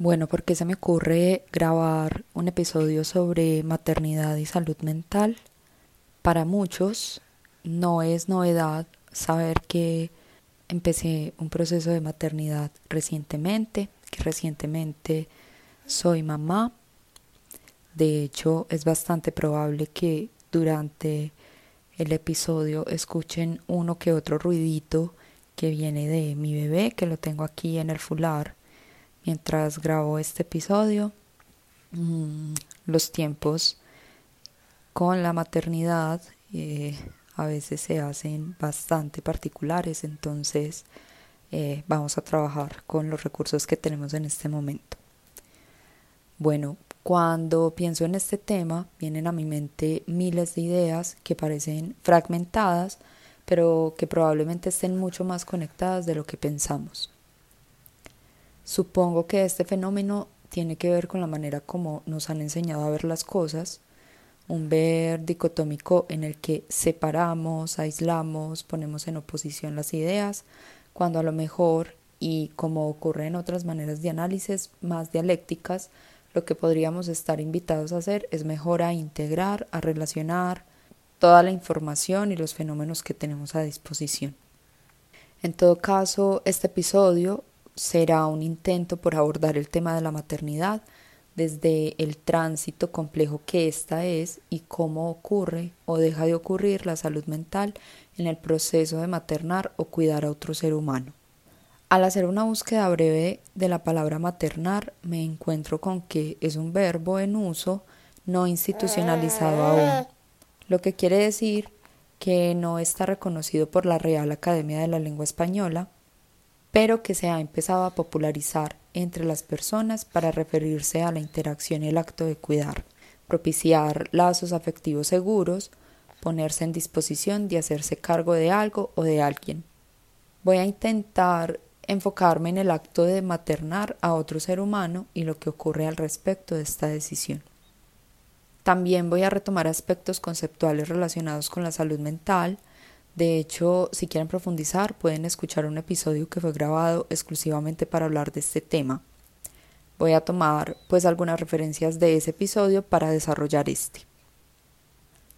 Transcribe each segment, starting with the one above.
Bueno, porque se me ocurre grabar un episodio sobre maternidad y salud mental. Para muchos no es novedad saber que empecé un proceso de maternidad recientemente, que recientemente soy mamá. De hecho, es bastante probable que durante el episodio escuchen uno que otro ruidito que viene de mi bebé, que lo tengo aquí en el fular mientras grabo este episodio. Mm, los tiempos con la maternidad eh, a veces se hacen bastante particulares, entonces eh, vamos a trabajar con los recursos que tenemos en este momento. Bueno, cuando pienso en este tema, vienen a mi mente miles de ideas que parecen fragmentadas, pero que probablemente estén mucho más conectadas de lo que pensamos. Supongo que este fenómeno tiene que ver con la manera como nos han enseñado a ver las cosas, un ver dicotómico en el que separamos, aislamos, ponemos en oposición las ideas, cuando a lo mejor, y como ocurre en otras maneras de análisis más dialécticas, lo que podríamos estar invitados a hacer es mejor a integrar, a relacionar toda la información y los fenómenos que tenemos a disposición. En todo caso, este episodio será un intento por abordar el tema de la maternidad desde el tránsito complejo que ésta es y cómo ocurre o deja de ocurrir la salud mental en el proceso de maternar o cuidar a otro ser humano. Al hacer una búsqueda breve de la palabra maternar, me encuentro con que es un verbo en uso no institucionalizado aún, lo que quiere decir que no está reconocido por la Real Academia de la Lengua Española pero que se ha empezado a popularizar entre las personas para referirse a la interacción y el acto de cuidar, propiciar lazos afectivos seguros, ponerse en disposición de hacerse cargo de algo o de alguien. Voy a intentar enfocarme en el acto de maternar a otro ser humano y lo que ocurre al respecto de esta decisión. También voy a retomar aspectos conceptuales relacionados con la salud mental, de hecho, si quieren profundizar, pueden escuchar un episodio que fue grabado exclusivamente para hablar de este tema. Voy a tomar pues algunas referencias de ese episodio para desarrollar este.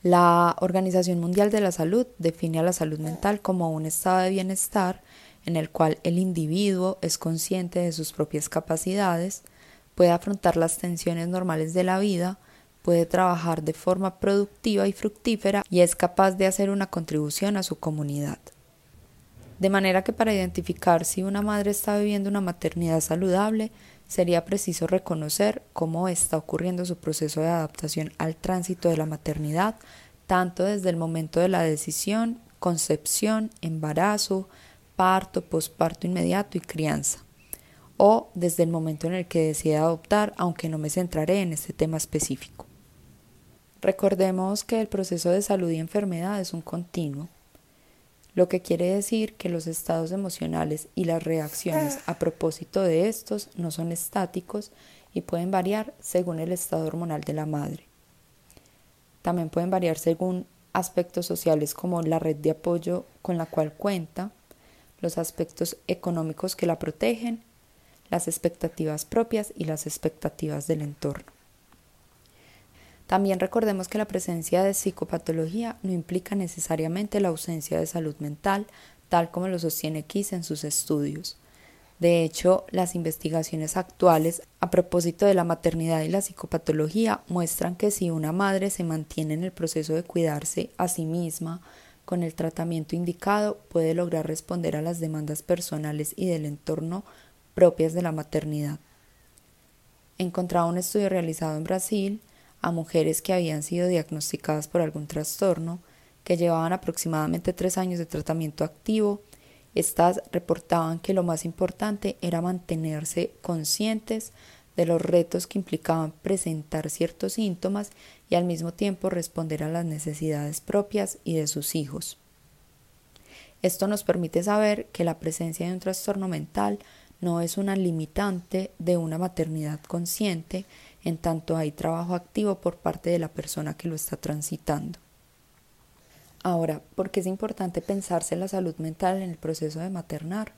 La Organización Mundial de la Salud define a la salud mental como un estado de bienestar en el cual el individuo es consciente de sus propias capacidades, puede afrontar las tensiones normales de la vida, puede trabajar de forma productiva y fructífera y es capaz de hacer una contribución a su comunidad. De manera que para identificar si una madre está viviendo una maternidad saludable, sería preciso reconocer cómo está ocurriendo su proceso de adaptación al tránsito de la maternidad, tanto desde el momento de la decisión, concepción, embarazo, parto, posparto inmediato y crianza, o desde el momento en el que decide adoptar, aunque no me centraré en este tema específico. Recordemos que el proceso de salud y enfermedad es un continuo, lo que quiere decir que los estados emocionales y las reacciones a propósito de estos no son estáticos y pueden variar según el estado hormonal de la madre. También pueden variar según aspectos sociales como la red de apoyo con la cual cuenta, los aspectos económicos que la protegen, las expectativas propias y las expectativas del entorno. También recordemos que la presencia de psicopatología no implica necesariamente la ausencia de salud mental, tal como lo sostiene Kiss en sus estudios. De hecho, las investigaciones actuales a propósito de la maternidad y la psicopatología muestran que si una madre se mantiene en el proceso de cuidarse a sí misma con el tratamiento indicado, puede lograr responder a las demandas personales y del entorno propias de la maternidad. Encontraba un estudio realizado en Brasil a mujeres que habían sido diagnosticadas por algún trastorno, que llevaban aproximadamente tres años de tratamiento activo. Estas reportaban que lo más importante era mantenerse conscientes de los retos que implicaban presentar ciertos síntomas y al mismo tiempo responder a las necesidades propias y de sus hijos. Esto nos permite saber que la presencia de un trastorno mental no es una limitante de una maternidad consciente, en tanto hay trabajo activo por parte de la persona que lo está transitando. Ahora, ¿por qué es importante pensarse en la salud mental en el proceso de maternar?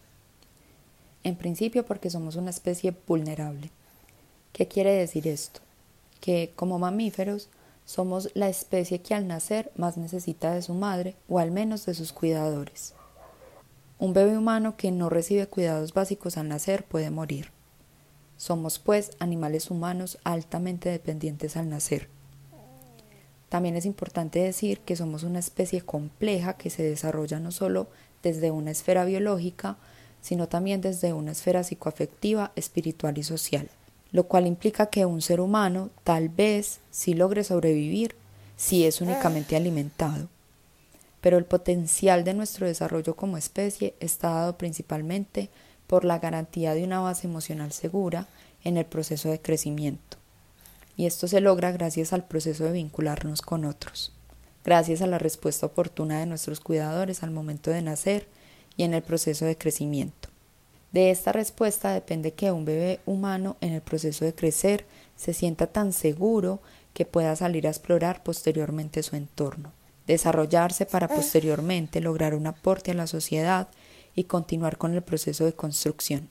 En principio porque somos una especie vulnerable. ¿Qué quiere decir esto? Que como mamíferos somos la especie que al nacer más necesita de su madre o al menos de sus cuidadores. Un bebé humano que no recibe cuidados básicos al nacer puede morir. Somos, pues, animales humanos altamente dependientes al nacer. También es importante decir que somos una especie compleja que se desarrolla no solo desde una esfera biológica, sino también desde una esfera psicoafectiva, espiritual y social, lo cual implica que un ser humano tal vez sí logre sobrevivir si es únicamente alimentado pero el potencial de nuestro desarrollo como especie está dado principalmente por la garantía de una base emocional segura en el proceso de crecimiento. Y esto se logra gracias al proceso de vincularnos con otros, gracias a la respuesta oportuna de nuestros cuidadores al momento de nacer y en el proceso de crecimiento. De esta respuesta depende que un bebé humano en el proceso de crecer se sienta tan seguro que pueda salir a explorar posteriormente su entorno desarrollarse para posteriormente lograr un aporte a la sociedad y continuar con el proceso de construcción.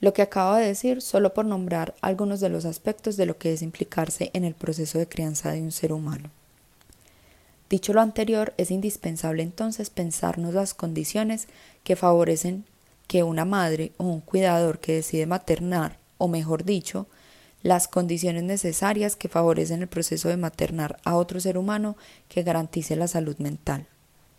Lo que acabo de decir solo por nombrar algunos de los aspectos de lo que es implicarse en el proceso de crianza de un ser humano. Dicho lo anterior, es indispensable entonces pensarnos las condiciones que favorecen que una madre o un cuidador que decide maternar, o mejor dicho, las condiciones necesarias que favorecen el proceso de maternar a otro ser humano que garantice la salud mental.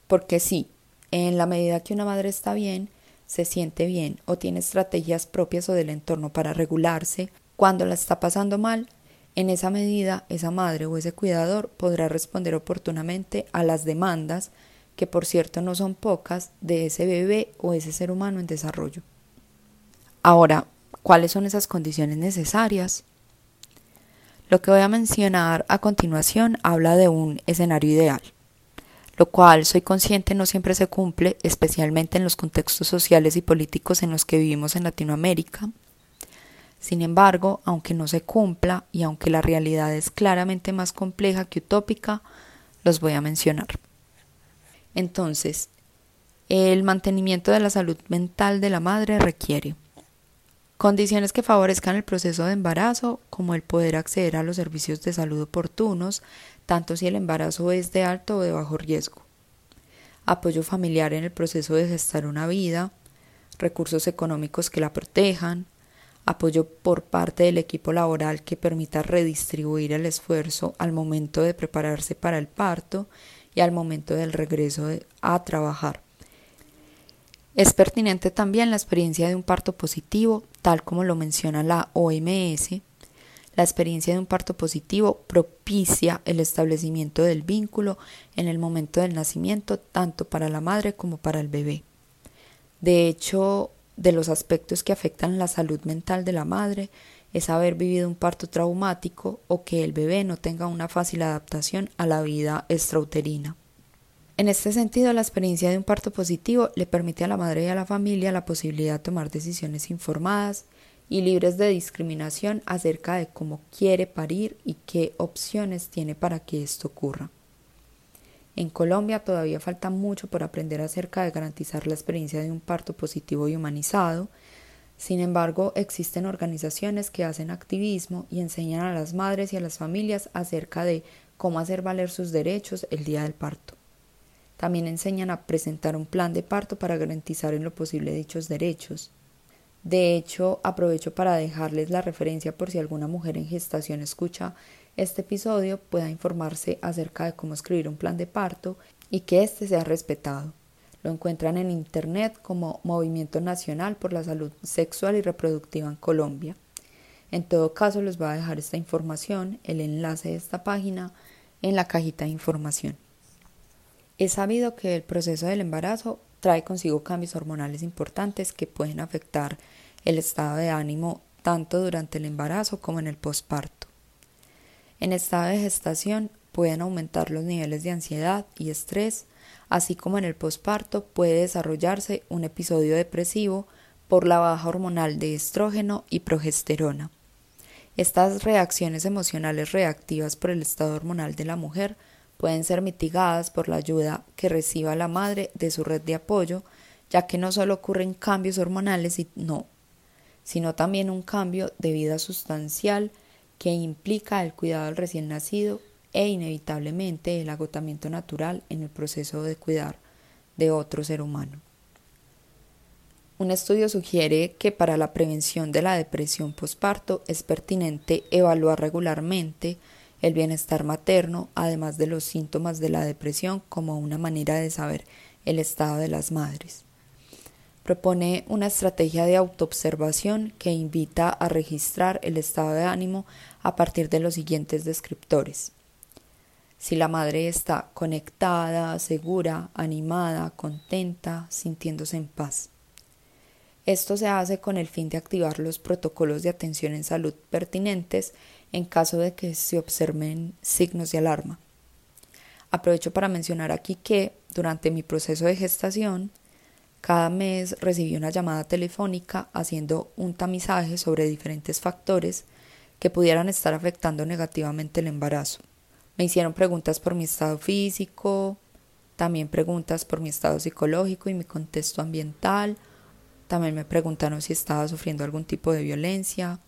Porque sí, en la medida que una madre está bien, se siente bien o tiene estrategias propias o del entorno para regularse, cuando la está pasando mal, en esa medida esa madre o ese cuidador podrá responder oportunamente a las demandas, que por cierto no son pocas, de ese bebé o ese ser humano en desarrollo. Ahora, ¿cuáles son esas condiciones necesarias? Lo que voy a mencionar a continuación habla de un escenario ideal, lo cual soy consciente no siempre se cumple, especialmente en los contextos sociales y políticos en los que vivimos en Latinoamérica. Sin embargo, aunque no se cumpla y aunque la realidad es claramente más compleja que utópica, los voy a mencionar. Entonces, el mantenimiento de la salud mental de la madre requiere Condiciones que favorezcan el proceso de embarazo, como el poder acceder a los servicios de salud oportunos, tanto si el embarazo es de alto o de bajo riesgo. Apoyo familiar en el proceso de gestar una vida, recursos económicos que la protejan, apoyo por parte del equipo laboral que permita redistribuir el esfuerzo al momento de prepararse para el parto y al momento del regreso a trabajar. Es pertinente también la experiencia de un parto positivo, tal como lo menciona la OMS. La experiencia de un parto positivo propicia el establecimiento del vínculo en el momento del nacimiento, tanto para la madre como para el bebé. De hecho, de los aspectos que afectan la salud mental de la madre es haber vivido un parto traumático o que el bebé no tenga una fácil adaptación a la vida extrauterina. En este sentido, la experiencia de un parto positivo le permite a la madre y a la familia la posibilidad de tomar decisiones informadas y libres de discriminación acerca de cómo quiere parir y qué opciones tiene para que esto ocurra. En Colombia todavía falta mucho por aprender acerca de garantizar la experiencia de un parto positivo y humanizado. Sin embargo, existen organizaciones que hacen activismo y enseñan a las madres y a las familias acerca de cómo hacer valer sus derechos el día del parto. También enseñan a presentar un plan de parto para garantizar en lo posible dichos derechos. De hecho, aprovecho para dejarles la referencia por si alguna mujer en gestación escucha este episodio pueda informarse acerca de cómo escribir un plan de parto y que éste sea respetado. Lo encuentran en internet como Movimiento Nacional por la Salud Sexual y Reproductiva en Colombia. En todo caso, les voy a dejar esta información, el enlace de esta página, en la cajita de información. Es sabido que el proceso del embarazo trae consigo cambios hormonales importantes que pueden afectar el estado de ánimo tanto durante el embarazo como en el posparto. En estado de gestación pueden aumentar los niveles de ansiedad y estrés, así como en el posparto puede desarrollarse un episodio depresivo por la baja hormonal de estrógeno y progesterona. Estas reacciones emocionales reactivas por el estado hormonal de la mujer pueden ser mitigadas por la ayuda que reciba la madre de su red de apoyo, ya que no solo ocurren cambios hormonales, sino sino también un cambio de vida sustancial que implica el cuidado del recién nacido e inevitablemente el agotamiento natural en el proceso de cuidar de otro ser humano. Un estudio sugiere que para la prevención de la depresión posparto es pertinente evaluar regularmente el bienestar materno, además de los síntomas de la depresión, como una manera de saber el estado de las madres. Propone una estrategia de autoobservación que invita a registrar el estado de ánimo a partir de los siguientes descriptores. Si la madre está conectada, segura, animada, contenta, sintiéndose en paz. Esto se hace con el fin de activar los protocolos de atención en salud pertinentes en caso de que se observen signos de alarma. Aprovecho para mencionar aquí que durante mi proceso de gestación, cada mes recibí una llamada telefónica haciendo un tamizaje sobre diferentes factores que pudieran estar afectando negativamente el embarazo. Me hicieron preguntas por mi estado físico, también preguntas por mi estado psicológico y mi contexto ambiental, también me preguntaron si estaba sufriendo algún tipo de violencia,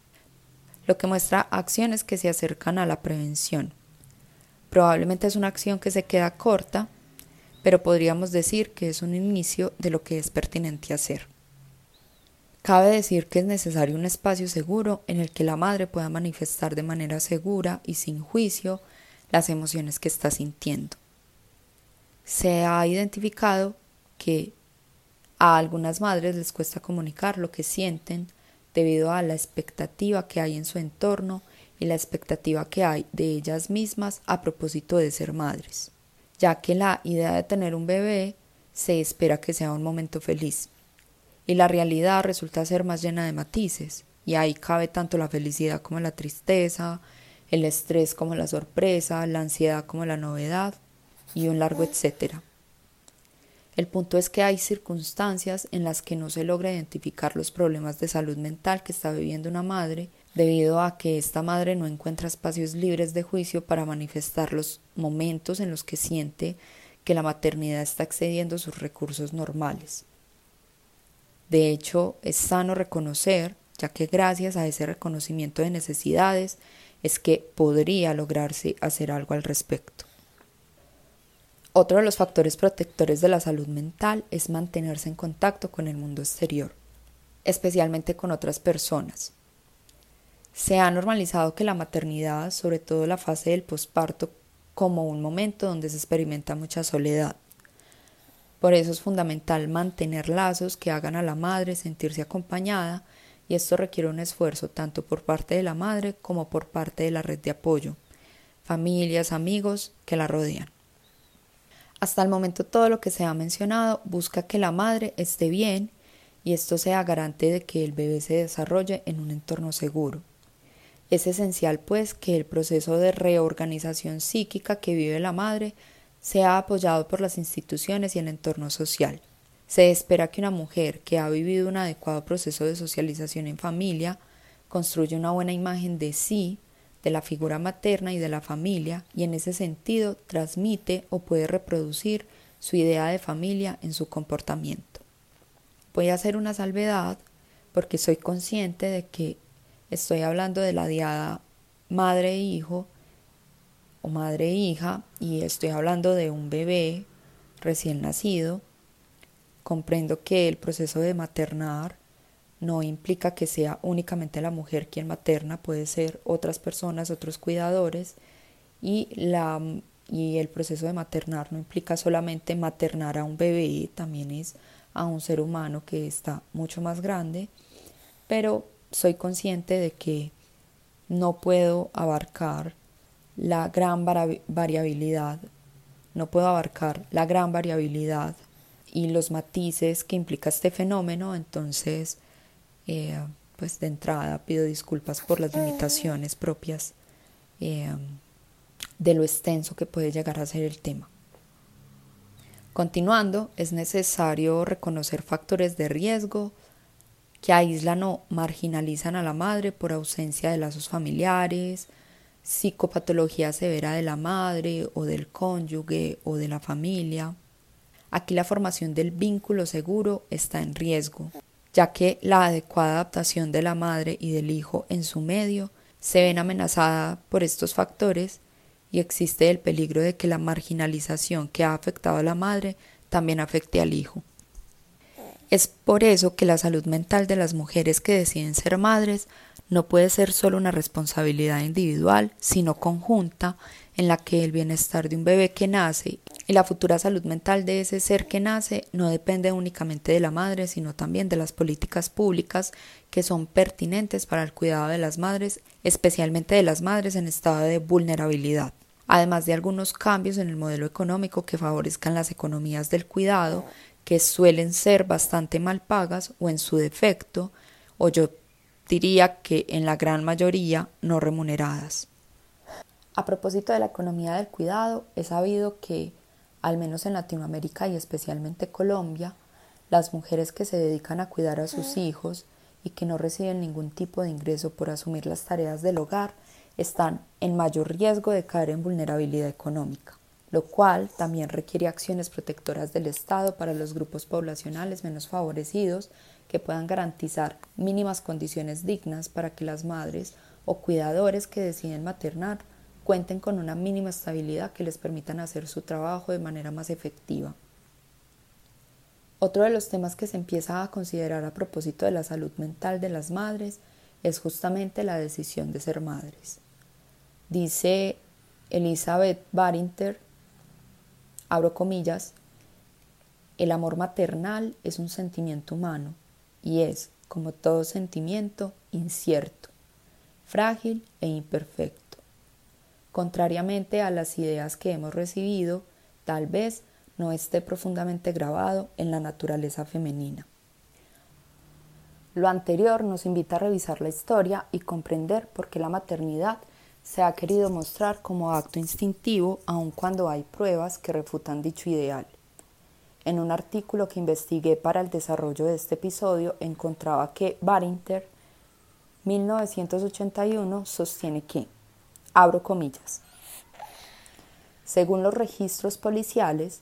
lo que muestra acciones que se acercan a la prevención. Probablemente es una acción que se queda corta, pero podríamos decir que es un inicio de lo que es pertinente hacer. Cabe decir que es necesario un espacio seguro en el que la madre pueda manifestar de manera segura y sin juicio las emociones que está sintiendo. Se ha identificado que a algunas madres les cuesta comunicar lo que sienten debido a la expectativa que hay en su entorno y la expectativa que hay de ellas mismas a propósito de ser madres, ya que la idea de tener un bebé se espera que sea un momento feliz, y la realidad resulta ser más llena de matices, y ahí cabe tanto la felicidad como la tristeza, el estrés como la sorpresa, la ansiedad como la novedad, y un largo etcétera. El punto es que hay circunstancias en las que no se logra identificar los problemas de salud mental que está viviendo una madre debido a que esta madre no encuentra espacios libres de juicio para manifestar los momentos en los que siente que la maternidad está excediendo sus recursos normales. De hecho, es sano reconocer, ya que gracias a ese reconocimiento de necesidades es que podría lograrse hacer algo al respecto. Otro de los factores protectores de la salud mental es mantenerse en contacto con el mundo exterior, especialmente con otras personas. Se ha normalizado que la maternidad, sobre todo la fase del posparto, como un momento donde se experimenta mucha soledad. Por eso es fundamental mantener lazos que hagan a la madre sentirse acompañada y esto requiere un esfuerzo tanto por parte de la madre como por parte de la red de apoyo, familias, amigos que la rodean. Hasta el momento todo lo que se ha mencionado busca que la madre esté bien y esto sea garante de que el bebé se desarrolle en un entorno seguro. Es esencial pues que el proceso de reorganización psíquica que vive la madre sea apoyado por las instituciones y el entorno social. Se espera que una mujer que ha vivido un adecuado proceso de socialización en familia construya una buena imagen de sí de la figura materna y de la familia y en ese sentido transmite o puede reproducir su idea de familia en su comportamiento. Voy a hacer una salvedad porque soy consciente de que estoy hablando de la diada madre e hijo o madre e hija y estoy hablando de un bebé recién nacido. Comprendo que el proceso de maternar no implica que sea únicamente la mujer quien materna, puede ser otras personas, otros cuidadores y la y el proceso de maternar no implica solamente maternar a un bebé, también es a un ser humano que está mucho más grande, pero soy consciente de que no puedo abarcar la gran variabilidad, no puedo abarcar la gran variabilidad y los matices que implica este fenómeno, entonces eh, pues de entrada pido disculpas por las limitaciones propias eh, de lo extenso que puede llegar a ser el tema. Continuando, es necesario reconocer factores de riesgo que aíslan o marginalizan a la madre por ausencia de lazos familiares, psicopatología severa de la madre o del cónyuge o de la familia. Aquí la formación del vínculo seguro está en riesgo, ya que la adecuada adaptación de la madre y del hijo en su medio se ven amenazada por estos factores y existe el peligro de que la marginalización que ha afectado a la madre también afecte al hijo. Es por eso que la salud mental de las mujeres que deciden ser madres no puede ser solo una responsabilidad individual, sino conjunta, en la que el bienestar de un bebé que nace y la futura salud mental de ese ser que nace no depende únicamente de la madre, sino también de las políticas públicas que son pertinentes para el cuidado de las madres, especialmente de las madres en estado de vulnerabilidad. Además de algunos cambios en el modelo económico que favorezcan las economías del cuidado, que suelen ser bastante mal pagas o en su defecto, o yo diría que en la gran mayoría no remuneradas. A propósito de la economía del cuidado, he sabido que, al menos en Latinoamérica y especialmente Colombia, las mujeres que se dedican a cuidar a sus hijos y que no reciben ningún tipo de ingreso por asumir las tareas del hogar están en mayor riesgo de caer en vulnerabilidad económica, lo cual también requiere acciones protectoras del Estado para los grupos poblacionales menos favorecidos que puedan garantizar mínimas condiciones dignas para que las madres o cuidadores que deciden maternar cuenten con una mínima estabilidad que les permitan hacer su trabajo de manera más efectiva. Otro de los temas que se empieza a considerar a propósito de la salud mental de las madres es justamente la decisión de ser madres. Dice Elizabeth Barinter, abro comillas, el amor maternal es un sentimiento humano y es, como todo sentimiento, incierto, frágil e imperfecto. Contrariamente a las ideas que hemos recibido, tal vez no esté profundamente grabado en la naturaleza femenina. Lo anterior nos invita a revisar la historia y comprender por qué la maternidad se ha querido mostrar como acto instintivo aun cuando hay pruebas que refutan dicho ideal. En un artículo que investigué para el desarrollo de este episodio encontraba que Barinter 1981 sostiene que, abro comillas, según los registros policiales,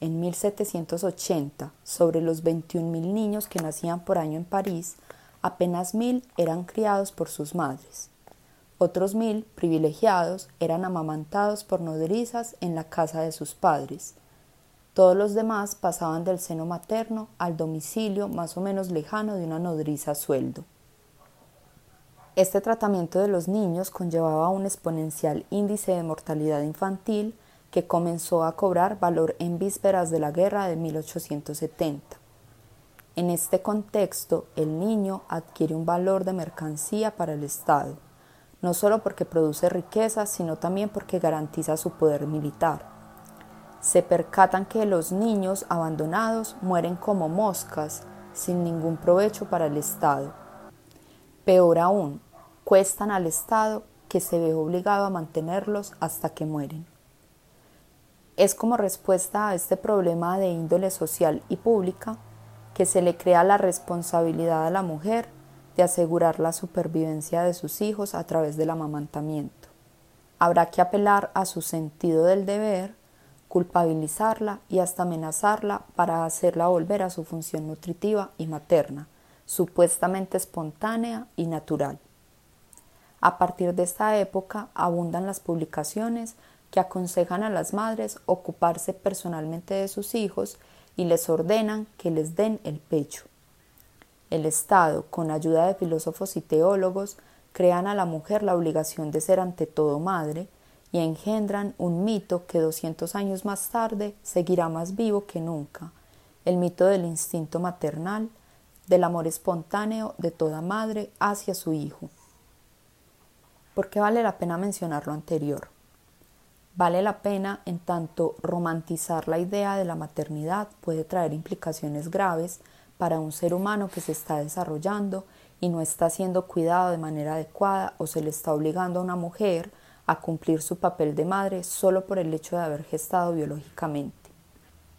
en 1780, sobre los 21.000 niños que nacían por año en París, apenas mil eran criados por sus madres. Otros mil, privilegiados, eran amamantados por nodrizas en la casa de sus padres. Todos los demás pasaban del seno materno al domicilio más o menos lejano de una nodriza a sueldo. Este tratamiento de los niños conllevaba un exponencial índice de mortalidad infantil que comenzó a cobrar valor en vísperas de la guerra de 1870. En este contexto, el niño adquiere un valor de mercancía para el Estado no solo porque produce riqueza, sino también porque garantiza su poder militar. Se percatan que los niños abandonados mueren como moscas, sin ningún provecho para el Estado. Peor aún, cuestan al Estado que se ve obligado a mantenerlos hasta que mueren. Es como respuesta a este problema de índole social y pública que se le crea la responsabilidad a la mujer de asegurar la supervivencia de sus hijos a través del amamantamiento. Habrá que apelar a su sentido del deber, culpabilizarla y hasta amenazarla para hacerla volver a su función nutritiva y materna, supuestamente espontánea y natural. A partir de esta época abundan las publicaciones que aconsejan a las madres ocuparse personalmente de sus hijos y les ordenan que les den el pecho. El Estado, con ayuda de filósofos y teólogos, crean a la mujer la obligación de ser ante todo madre y engendran un mito que 200 años más tarde seguirá más vivo que nunca, el mito del instinto maternal, del amor espontáneo de toda madre hacia su hijo. ¿Por qué vale la pena mencionar lo anterior? Vale la pena en tanto romantizar la idea de la maternidad puede traer implicaciones graves para un ser humano que se está desarrollando y no está siendo cuidado de manera adecuada o se le está obligando a una mujer a cumplir su papel de madre solo por el hecho de haber gestado biológicamente.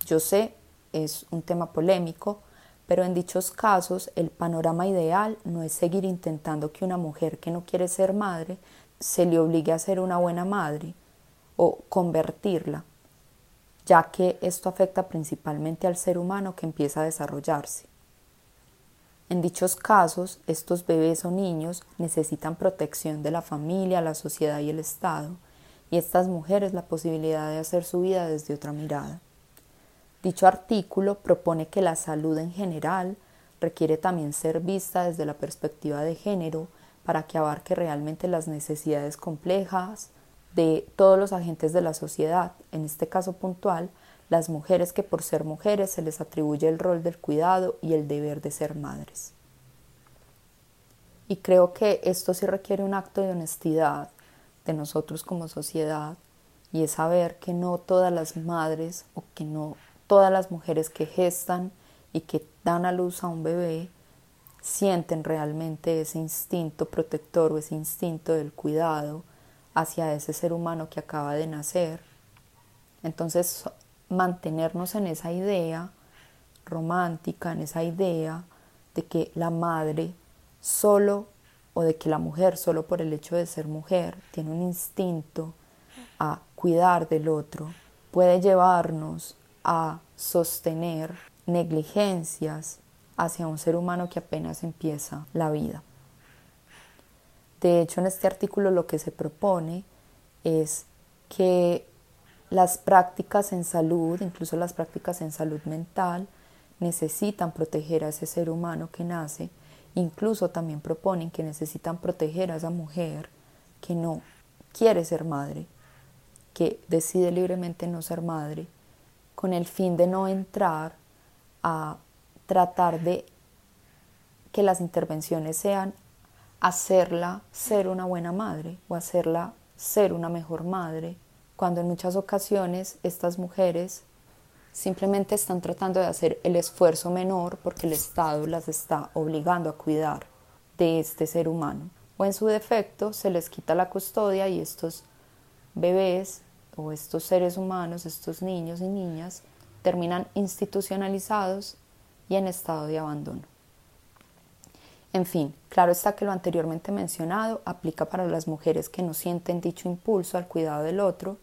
Yo sé, es un tema polémico, pero en dichos casos el panorama ideal no es seguir intentando que una mujer que no quiere ser madre se le obligue a ser una buena madre o convertirla, ya que esto afecta principalmente al ser humano que empieza a desarrollarse. En dichos casos, estos bebés o niños necesitan protección de la familia, la sociedad y el Estado, y estas mujeres la posibilidad de hacer su vida desde otra mirada. Dicho artículo propone que la salud en general requiere también ser vista desde la perspectiva de género para que abarque realmente las necesidades complejas de todos los agentes de la sociedad, en este caso puntual, las mujeres que por ser mujeres se les atribuye el rol del cuidado y el deber de ser madres. Y creo que esto sí requiere un acto de honestidad de nosotros como sociedad y es saber que no todas las madres o que no todas las mujeres que gestan y que dan a luz a un bebé sienten realmente ese instinto protector o ese instinto del cuidado hacia ese ser humano que acaba de nacer. Entonces, mantenernos en esa idea romántica, en esa idea de que la madre solo o de que la mujer solo por el hecho de ser mujer tiene un instinto a cuidar del otro, puede llevarnos a sostener negligencias hacia un ser humano que apenas empieza la vida. De hecho, en este artículo lo que se propone es que las prácticas en salud, incluso las prácticas en salud mental, necesitan proteger a ese ser humano que nace. Incluso también proponen que necesitan proteger a esa mujer que no quiere ser madre, que decide libremente no ser madre, con el fin de no entrar a tratar de que las intervenciones sean hacerla ser una buena madre o hacerla ser una mejor madre cuando en muchas ocasiones estas mujeres simplemente están tratando de hacer el esfuerzo menor porque el Estado las está obligando a cuidar de este ser humano. O en su defecto se les quita la custodia y estos bebés o estos seres humanos, estos niños y niñas, terminan institucionalizados y en estado de abandono. En fin, claro está que lo anteriormente mencionado aplica para las mujeres que no sienten dicho impulso al cuidado del otro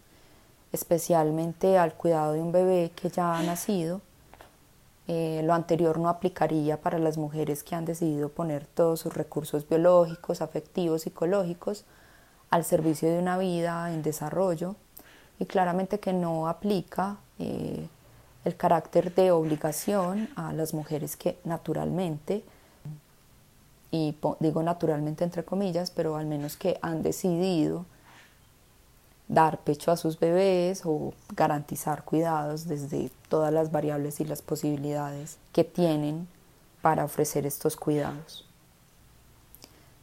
especialmente al cuidado de un bebé que ya ha nacido. Eh, lo anterior no aplicaría para las mujeres que han decidido poner todos sus recursos biológicos, afectivos, psicológicos al servicio de una vida en desarrollo y claramente que no aplica eh, el carácter de obligación a las mujeres que naturalmente, y digo naturalmente entre comillas, pero al menos que han decidido dar pecho a sus bebés o garantizar cuidados desde todas las variables y las posibilidades que tienen para ofrecer estos cuidados.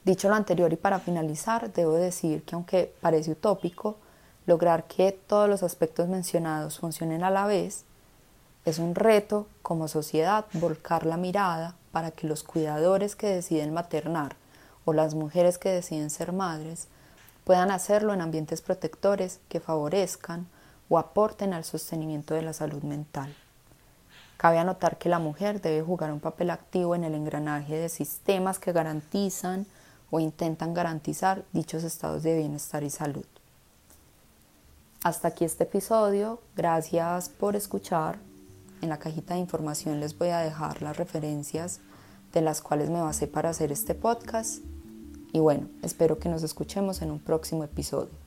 Dicho lo anterior y para finalizar, debo decir que aunque parece utópico, lograr que todos los aspectos mencionados funcionen a la vez, es un reto como sociedad volcar la mirada para que los cuidadores que deciden maternar o las mujeres que deciden ser madres puedan hacerlo en ambientes protectores que favorezcan o aporten al sostenimiento de la salud mental. Cabe anotar que la mujer debe jugar un papel activo en el engranaje de sistemas que garantizan o intentan garantizar dichos estados de bienestar y salud. Hasta aquí este episodio, gracias por escuchar. En la cajita de información les voy a dejar las referencias de las cuales me basé para hacer este podcast y bueno, espero que nos escuchemos en un próximo episodio.